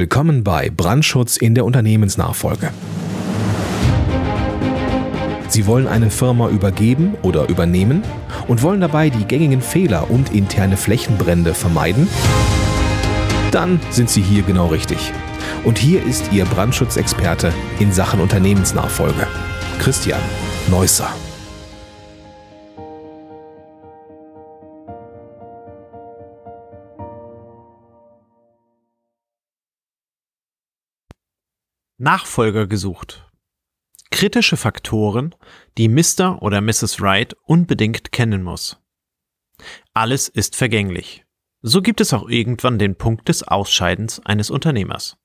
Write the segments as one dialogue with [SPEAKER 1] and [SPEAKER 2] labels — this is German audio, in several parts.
[SPEAKER 1] Willkommen bei Brandschutz in der Unternehmensnachfolge. Sie wollen eine Firma übergeben oder übernehmen und wollen dabei die gängigen Fehler und interne Flächenbrände vermeiden? Dann sind Sie hier genau richtig. Und hier ist Ihr Brandschutzexperte in Sachen Unternehmensnachfolge, Christian Neusser.
[SPEAKER 2] Nachfolger gesucht. Kritische Faktoren, die Mr. oder Mrs. Wright unbedingt kennen muss. Alles ist vergänglich. So gibt es auch irgendwann den Punkt des Ausscheidens eines Unternehmers.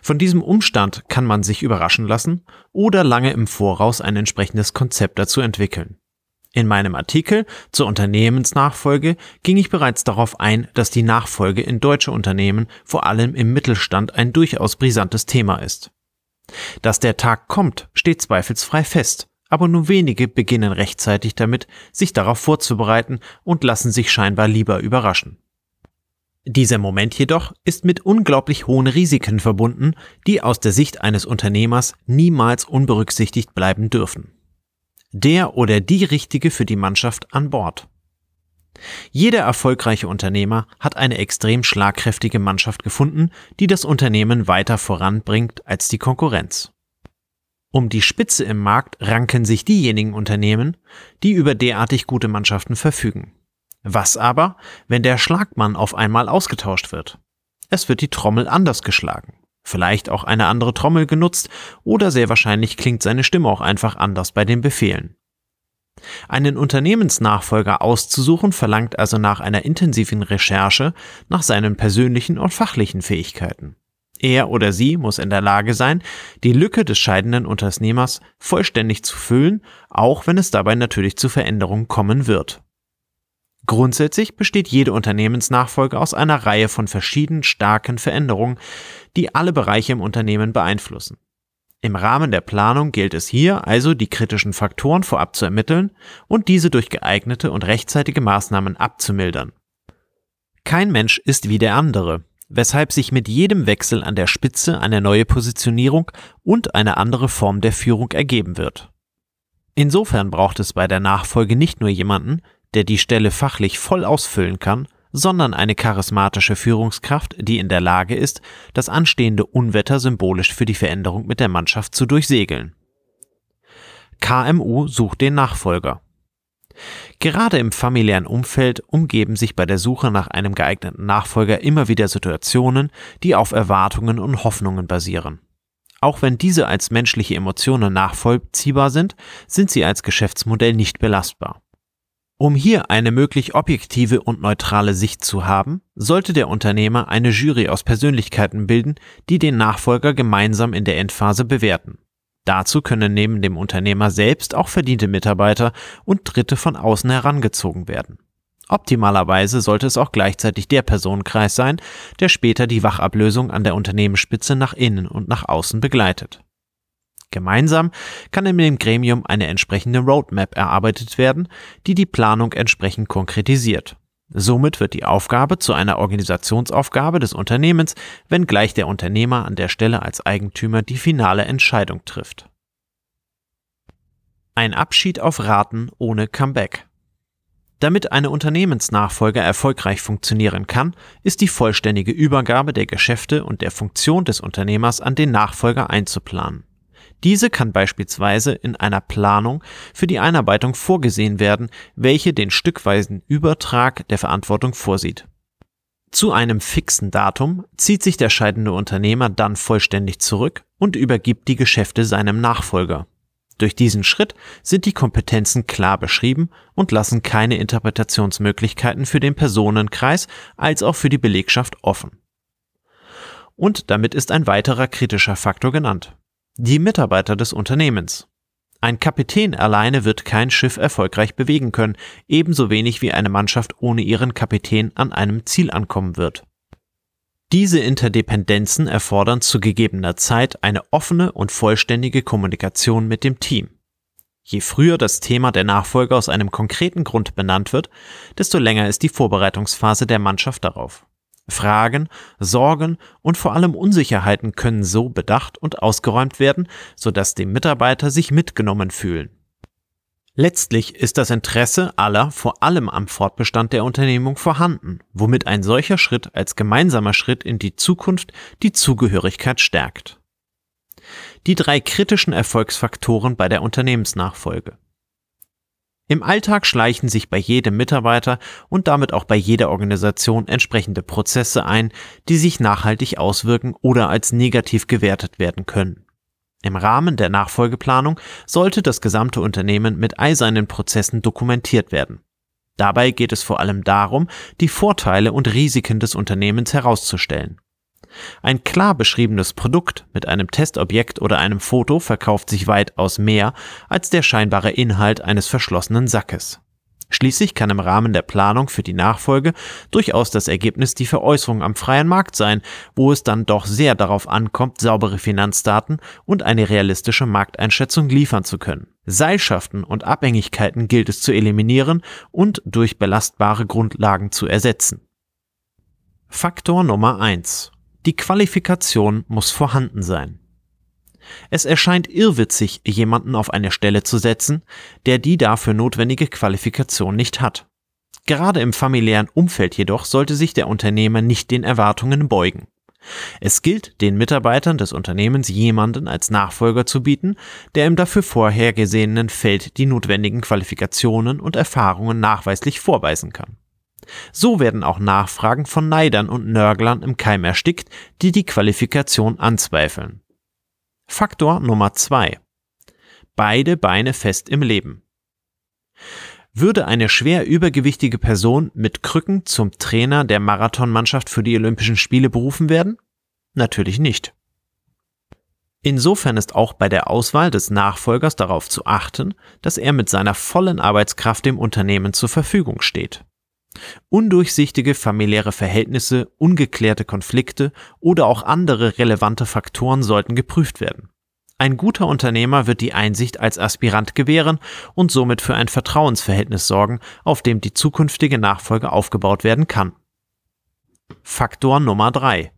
[SPEAKER 2] Von diesem Umstand kann man sich überraschen lassen oder lange im Voraus ein entsprechendes Konzept dazu entwickeln. In meinem Artikel zur Unternehmensnachfolge ging ich bereits darauf ein, dass die Nachfolge in deutsche Unternehmen vor allem im Mittelstand ein durchaus brisantes Thema ist. Dass der Tag kommt, steht zweifelsfrei fest, aber nur wenige beginnen rechtzeitig damit, sich darauf vorzubereiten und lassen sich scheinbar lieber überraschen. Dieser Moment jedoch ist mit unglaublich hohen Risiken verbunden, die aus der Sicht eines Unternehmers niemals unberücksichtigt bleiben dürfen. Der oder die Richtige für die Mannschaft an Bord. Jeder erfolgreiche Unternehmer hat eine extrem schlagkräftige Mannschaft gefunden, die das Unternehmen weiter voranbringt als die Konkurrenz. Um die Spitze im Markt ranken sich diejenigen Unternehmen, die über derartig gute Mannschaften verfügen. Was aber, wenn der Schlagmann auf einmal ausgetauscht wird? Es wird die Trommel anders geschlagen, vielleicht auch eine andere Trommel genutzt oder sehr wahrscheinlich klingt seine Stimme auch einfach anders bei den Befehlen. Einen Unternehmensnachfolger auszusuchen verlangt also nach einer intensiven Recherche nach seinen persönlichen und fachlichen Fähigkeiten. Er oder sie muss in der Lage sein, die Lücke des scheidenden Unternehmers vollständig zu füllen, auch wenn es dabei natürlich zu Veränderungen kommen wird. Grundsätzlich besteht jede Unternehmensnachfolge aus einer Reihe von verschiedenen starken Veränderungen, die alle Bereiche im Unternehmen beeinflussen. Im Rahmen der Planung gilt es hier also, die kritischen Faktoren vorab zu ermitteln und diese durch geeignete und rechtzeitige Maßnahmen abzumildern. Kein Mensch ist wie der andere, weshalb sich mit jedem Wechsel an der Spitze eine neue Positionierung und eine andere Form der Führung ergeben wird. Insofern braucht es bei der Nachfolge nicht nur jemanden, der die Stelle fachlich voll ausfüllen kann, sondern eine charismatische Führungskraft, die in der Lage ist, das anstehende Unwetter symbolisch für die Veränderung mit der Mannschaft zu durchsegeln. KMU sucht den Nachfolger. Gerade im familiären Umfeld umgeben sich bei der Suche nach einem geeigneten Nachfolger immer wieder Situationen, die auf Erwartungen und Hoffnungen basieren. Auch wenn diese als menschliche Emotionen nachvollziehbar sind, sind sie als Geschäftsmodell nicht belastbar. Um hier eine möglich objektive und neutrale Sicht zu haben, sollte der Unternehmer eine Jury aus Persönlichkeiten bilden, die den Nachfolger gemeinsam in der Endphase bewerten. Dazu können neben dem Unternehmer selbst auch verdiente Mitarbeiter und Dritte von außen herangezogen werden. Optimalerweise sollte es auch gleichzeitig der Personenkreis sein, der später die Wachablösung an der Unternehmensspitze nach innen und nach außen begleitet. Gemeinsam kann in dem Gremium eine entsprechende Roadmap erarbeitet werden, die die Planung entsprechend konkretisiert. Somit wird die Aufgabe zu einer Organisationsaufgabe des Unternehmens, wenngleich der Unternehmer an der Stelle als Eigentümer die finale Entscheidung trifft. Ein Abschied auf Raten ohne Comeback. Damit eine Unternehmensnachfolge erfolgreich funktionieren kann, ist die vollständige Übergabe der Geschäfte und der Funktion des Unternehmers an den Nachfolger einzuplanen. Diese kann beispielsweise in einer Planung für die Einarbeitung vorgesehen werden, welche den stückweisen Übertrag der Verantwortung vorsieht. Zu einem fixen Datum zieht sich der scheidende Unternehmer dann vollständig zurück und übergibt die Geschäfte seinem Nachfolger. Durch diesen Schritt sind die Kompetenzen klar beschrieben und lassen keine Interpretationsmöglichkeiten für den Personenkreis als auch für die Belegschaft offen. Und damit ist ein weiterer kritischer Faktor genannt. Die Mitarbeiter des Unternehmens. Ein Kapitän alleine wird kein Schiff erfolgreich bewegen können, ebenso wenig wie eine Mannschaft ohne ihren Kapitän an einem Ziel ankommen wird. Diese Interdependenzen erfordern zu gegebener Zeit eine offene und vollständige Kommunikation mit dem Team. Je früher das Thema der Nachfolge aus einem konkreten Grund benannt wird, desto länger ist die Vorbereitungsphase der Mannschaft darauf. Fragen, Sorgen und vor allem Unsicherheiten können so bedacht und ausgeräumt werden, sodass die Mitarbeiter sich mitgenommen fühlen. Letztlich ist das Interesse aller vor allem am Fortbestand der Unternehmung vorhanden, womit ein solcher Schritt als gemeinsamer Schritt in die Zukunft die Zugehörigkeit stärkt. Die drei kritischen Erfolgsfaktoren bei der Unternehmensnachfolge. Im Alltag schleichen sich bei jedem Mitarbeiter und damit auch bei jeder Organisation entsprechende Prozesse ein, die sich nachhaltig auswirken oder als negativ gewertet werden können. Im Rahmen der Nachfolgeplanung sollte das gesamte Unternehmen mit all seinen Prozessen dokumentiert werden. Dabei geht es vor allem darum, die Vorteile und Risiken des Unternehmens herauszustellen. Ein klar beschriebenes Produkt mit einem Testobjekt oder einem Foto verkauft sich weitaus mehr als der scheinbare Inhalt eines verschlossenen Sackes. Schließlich kann im Rahmen der Planung für die Nachfolge durchaus das Ergebnis die Veräußerung am freien Markt sein, wo es dann doch sehr darauf ankommt, saubere Finanzdaten und eine realistische Markteinschätzung liefern zu können. Seilschaften und Abhängigkeiten gilt es zu eliminieren und durch belastbare Grundlagen zu ersetzen. Faktor Nummer eins: Die Qualifikation muss vorhanden sein. Es erscheint irrwitzig, jemanden auf eine Stelle zu setzen, der die dafür notwendige Qualifikation nicht hat. Gerade im familiären Umfeld jedoch sollte sich der Unternehmer nicht den Erwartungen beugen. Es gilt, den Mitarbeitern des Unternehmens jemanden als Nachfolger zu bieten, der im dafür vorhergesehenen Feld die notwendigen Qualifikationen und Erfahrungen nachweislich vorweisen kann. So werden auch Nachfragen von Neidern und Nörglern im Keim erstickt, die die Qualifikation anzweifeln. Faktor Nummer zwei: Beide Beine fest im Leben. Würde eine schwer übergewichtige Person mit Krücken zum Trainer der Marathonmannschaft für die Olympischen Spiele berufen werden? Natürlich nicht. Insofern ist auch bei der Auswahl des Nachfolgers darauf zu achten, dass er mit seiner vollen Arbeitskraft dem Unternehmen zur Verfügung steht. Undurchsichtige familiäre Verhältnisse, ungeklärte Konflikte oder auch andere relevante Faktoren sollten geprüft werden. Ein guter Unternehmer wird die Einsicht als Aspirant gewähren und somit für ein Vertrauensverhältnis sorgen, auf dem die zukünftige Nachfolge aufgebaut werden kann. Faktor Nummer drei: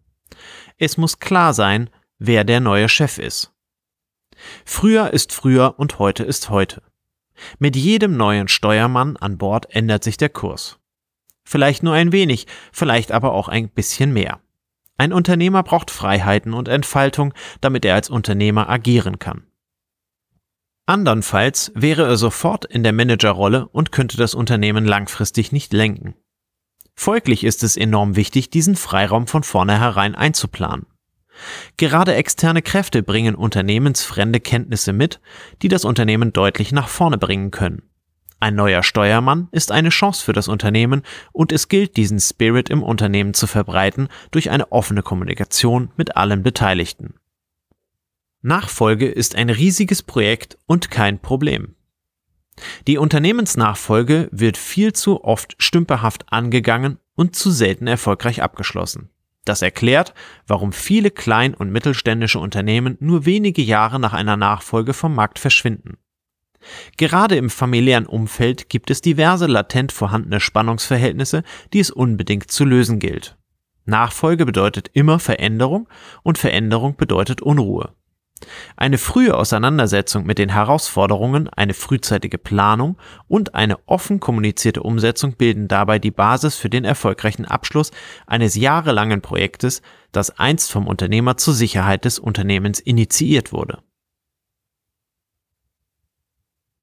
[SPEAKER 2] Es muss klar sein, wer der neue Chef ist. Früher ist früher und heute ist heute. Mit jedem neuen Steuermann an Bord ändert sich der Kurs. Vielleicht nur ein wenig, vielleicht aber auch ein bisschen mehr. Ein Unternehmer braucht Freiheiten und Entfaltung, damit er als Unternehmer agieren kann. Andernfalls wäre er sofort in der Managerrolle und könnte das Unternehmen langfristig nicht lenken. Folglich ist es enorm wichtig, diesen Freiraum von vornherein einzuplanen. Gerade externe Kräfte bringen unternehmensfremde Kenntnisse mit, die das Unternehmen deutlich nach vorne bringen können. Ein neuer Steuermann ist eine Chance für das Unternehmen und es gilt, diesen Spirit im Unternehmen zu verbreiten durch eine offene Kommunikation mit allen Beteiligten. Nachfolge ist ein riesiges Projekt und kein Problem. Die Unternehmensnachfolge wird viel zu oft stümperhaft angegangen und zu selten erfolgreich abgeschlossen. Das erklärt, warum viele klein- und mittelständische Unternehmen nur wenige Jahre nach einer Nachfolge vom Markt verschwinden. Gerade im familiären Umfeld gibt es diverse latent vorhandene Spannungsverhältnisse, die es unbedingt zu lösen gilt. Nachfolge bedeutet immer Veränderung und Veränderung bedeutet Unruhe. Eine frühe Auseinandersetzung mit den Herausforderungen, eine frühzeitige Planung und eine offen kommunizierte Umsetzung bilden dabei die Basis für den erfolgreichen Abschluss eines jahrelangen Projektes, das einst vom Unternehmer zur Sicherheit des Unternehmens initiiert wurde